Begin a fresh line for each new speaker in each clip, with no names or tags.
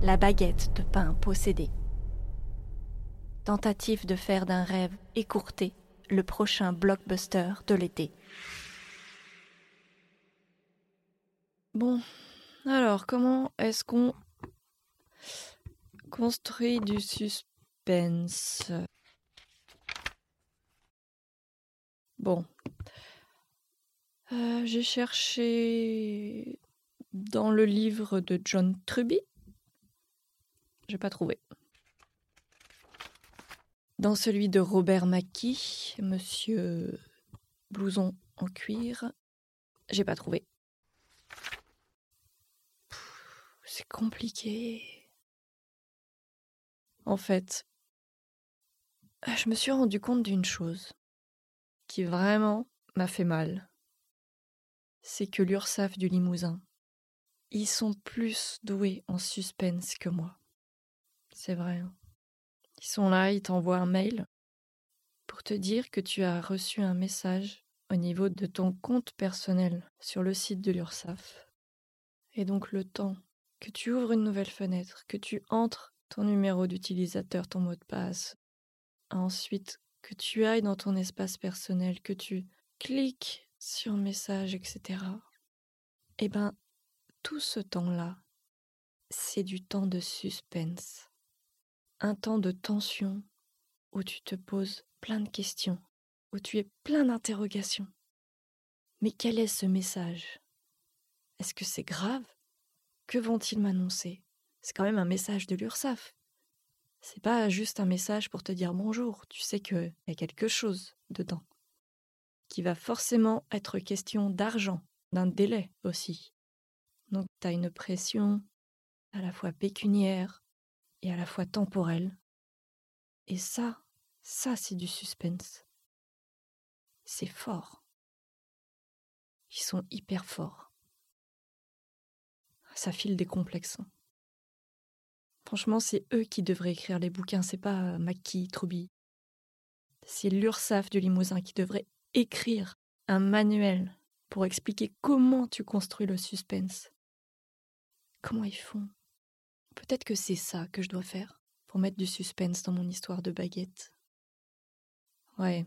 La baguette de pain possédée. Tentative de faire d'un rêve écourté le prochain blockbuster de l'été.
Bon, alors comment est-ce qu'on construit du suspense? Bon, euh, j'ai cherché dans le livre de John Truby. J'ai pas trouvé. Dans celui de Robert Mackie, Monsieur Blouson en cuir, j'ai pas trouvé. C'est compliqué. En fait, je me suis rendu compte d'une chose qui vraiment m'a fait mal c'est que l'URSAF du Limousin, ils sont plus doués en suspense que moi. C'est vrai. Hein. Ils sont là, ils t'envoient un mail pour te dire que tu as reçu un message au niveau de ton compte personnel sur le site de l'URSAF. Et donc le temps que tu ouvres une nouvelle fenêtre, que tu entres ton numéro d'utilisateur, ton mot de passe, ensuite que tu ailles dans ton espace personnel, que tu cliques sur message, etc. Eh ben, tout ce temps-là, c'est du temps de suspense. Un temps de tension où tu te poses plein de questions, où tu es plein d'interrogations. Mais quel est ce message? Est-ce que c'est grave? Que vont-ils m'annoncer? C'est quand même un message de l'URSAF. C'est pas juste un message pour te dire bonjour, tu sais qu'il y a quelque chose dedans qui va forcément être question d'argent, d'un délai aussi. Donc tu as une pression à la fois pécuniaire et à la fois temporelle. Et ça, ça c'est du suspense. C'est fort. Ils sont hyper forts. Ça file des complexes. Hein. Franchement, c'est eux qui devraient écrire les bouquins, c'est pas Maki, Truby. C'est l'URSAF du Limousin qui devrait écrire un manuel pour expliquer comment tu construis le suspense. Comment ils font? Peut-être que c'est ça que je dois faire pour mettre du suspense dans mon histoire de baguette. Ouais,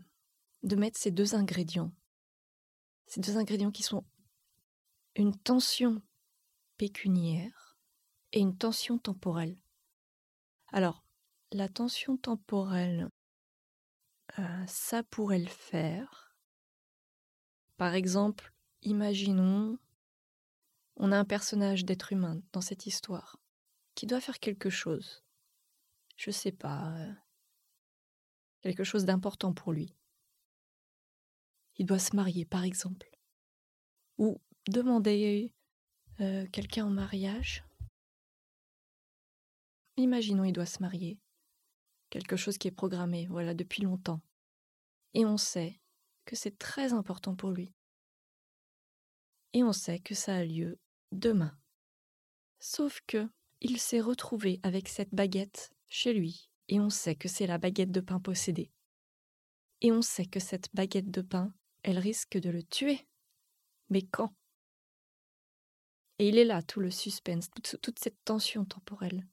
de mettre ces deux ingrédients. Ces deux ingrédients qui sont une tension pécuniaire et une tension temporelle. Alors, la tension temporelle, euh, ça pourrait le faire par exemple, imaginons, on a un personnage d'être humain dans cette histoire qui doit faire quelque chose. Je sais pas. Euh, quelque chose d'important pour lui. Il doit se marier, par exemple. Ou demander euh, quelqu'un en mariage. Imaginons, il doit se marier. Quelque chose qui est programmé, voilà, depuis longtemps. Et on sait que c'est très important pour lui. Et on sait que ça a lieu demain. Sauf que il s'est retrouvé avec cette baguette chez lui, et on sait que c'est la baguette de pain possédée. Et on sait que cette baguette de pain, elle risque de le tuer. Mais quand? Et il est là, tout le suspense, toute, cette tension temporelle.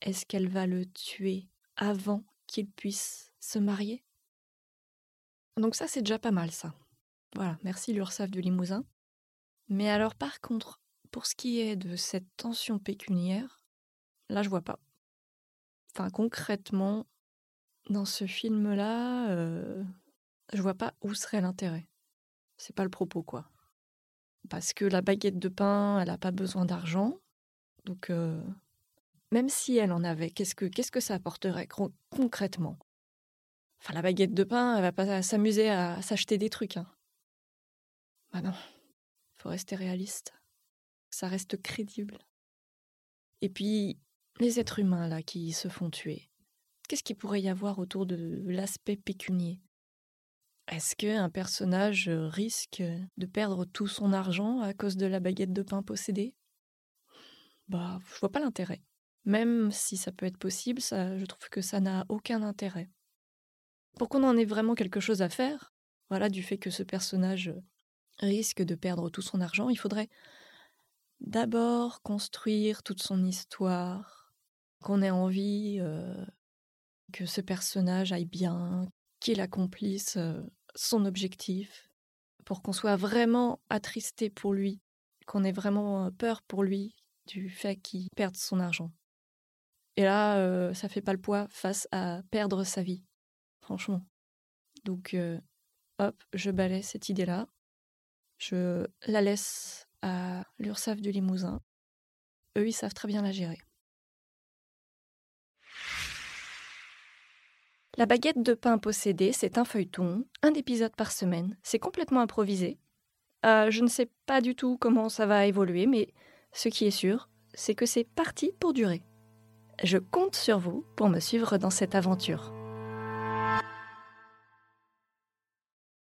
Est-ce qu'elle va le tuer avant qu'il puisse se marier? Donc ça, c'est déjà pas mal, ça. Voilà, merci l'URSAF du Limousin. Mais alors par contre, pour ce qui est de cette tension pécuniaire, là, je vois pas. Enfin, concrètement, dans ce film-là, euh, je vois pas où serait l'intérêt. C'est pas le propos, quoi. Parce que la baguette de pain, elle a pas besoin d'argent. Donc, euh, même si elle en avait, qu'est-ce que, qu'est-ce que ça apporterait concrètement? Enfin, la baguette de pain, elle va pas s'amuser à s'acheter des trucs. Hein. Bah non, faut rester réaliste. Ça reste crédible. Et puis, les êtres humains là qui se font tuer, qu'est-ce qu'il pourrait y avoir autour de l'aspect pécunier? Est-ce qu'un personnage risque de perdre tout son argent à cause de la baguette de pain possédée? Bah, je vois pas l'intérêt. Même si ça peut être possible, ça, je trouve que ça n'a aucun intérêt. Pour qu'on en ait vraiment quelque chose à faire, voilà, du fait que ce personnage risque de perdre tout son argent, il faudrait d'abord construire toute son histoire, qu'on ait envie euh, que ce personnage aille bien, qu'il accomplisse euh, son objectif, pour qu'on soit vraiment attristé pour lui, qu'on ait vraiment peur pour lui du fait qu'il perde son argent. Et là, euh, ça fait pas le poids face à perdre sa vie, franchement. Donc, euh, hop, je balais cette idée-là. Je la laisse à l'URSAF du Limousin. Eux, ils savent très bien la gérer. La baguette de pain possédée, c'est un feuilleton, un épisode par semaine. C'est complètement improvisé. Euh, je ne sais pas du tout comment ça va évoluer, mais ce qui est sûr, c'est que c'est parti pour durer. Je compte sur vous pour me suivre dans cette aventure.